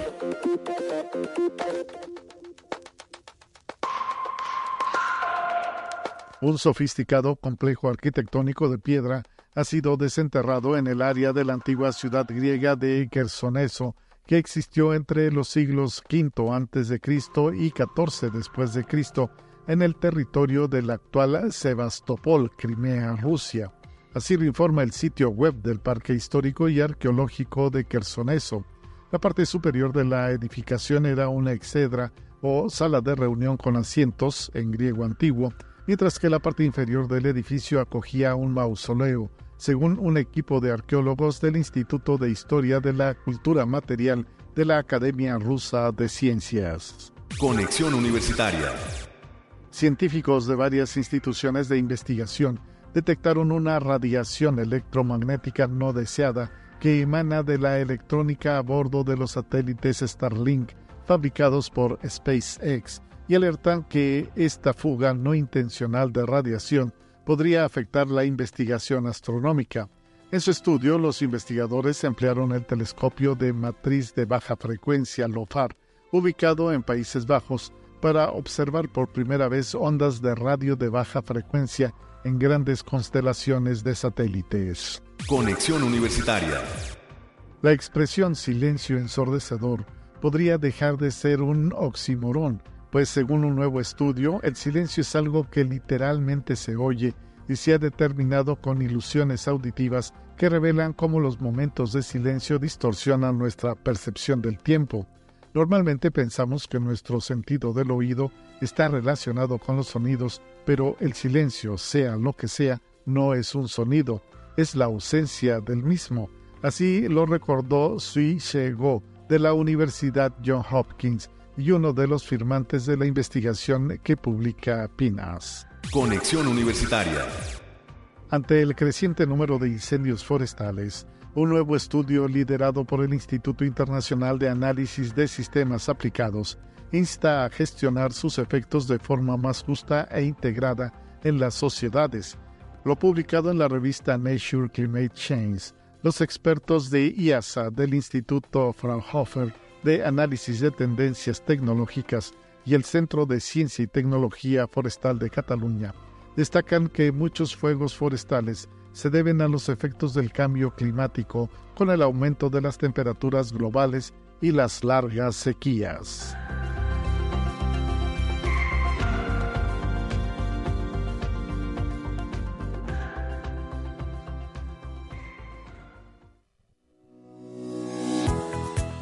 Un sofisticado complejo arquitectónico de piedra ha sido desenterrado en el área de la antigua ciudad griega de Chersoneso, que existió entre los siglos V a.C. y XIV después de en el territorio del actual Sebastopol, Crimea, Rusia. Así lo informa el sitio web del Parque Histórico y Arqueológico de Quersoneso. La parte superior de la edificación era una exedra o sala de reunión con asientos en griego antiguo, mientras que la parte inferior del edificio acogía un mausoleo, según un equipo de arqueólogos del Instituto de Historia de la Cultura Material de la Academia Rusa de Ciencias. Conexión Universitaria. Científicos de varias instituciones de investigación detectaron una radiación electromagnética no deseada que emana de la electrónica a bordo de los satélites Starlink fabricados por SpaceX y alertan que esta fuga no intencional de radiación podría afectar la investigación astronómica. En su estudio, los investigadores emplearon el telescopio de matriz de baja frecuencia LOFAR, ubicado en Países Bajos, para observar por primera vez ondas de radio de baja frecuencia en grandes constelaciones de satélites. Conexión Universitaria. La expresión silencio ensordecedor podría dejar de ser un oximorón, pues según un nuevo estudio, el silencio es algo que literalmente se oye y se ha determinado con ilusiones auditivas que revelan cómo los momentos de silencio distorsionan nuestra percepción del tiempo. Normalmente pensamos que nuestro sentido del oído está relacionado con los sonidos, pero el silencio, sea lo que sea, no es un sonido, es la ausencia del mismo. Así lo recordó Sui She-go de la Universidad John Hopkins y uno de los firmantes de la investigación que publica PINAS. Conexión Universitaria. Ante el creciente número de incendios forestales, un nuevo estudio liderado por el Instituto Internacional de Análisis de Sistemas Aplicados insta a gestionar sus efectos de forma más justa e integrada en las sociedades. Lo publicado en la revista Nature Climate Change, los expertos de IASA del Instituto Fraunhofer de Análisis de Tendencias Tecnológicas y el Centro de Ciencia y Tecnología Forestal de Cataluña destacan que muchos fuegos forestales se deben a los efectos del cambio climático con el aumento de las temperaturas globales y las largas sequías.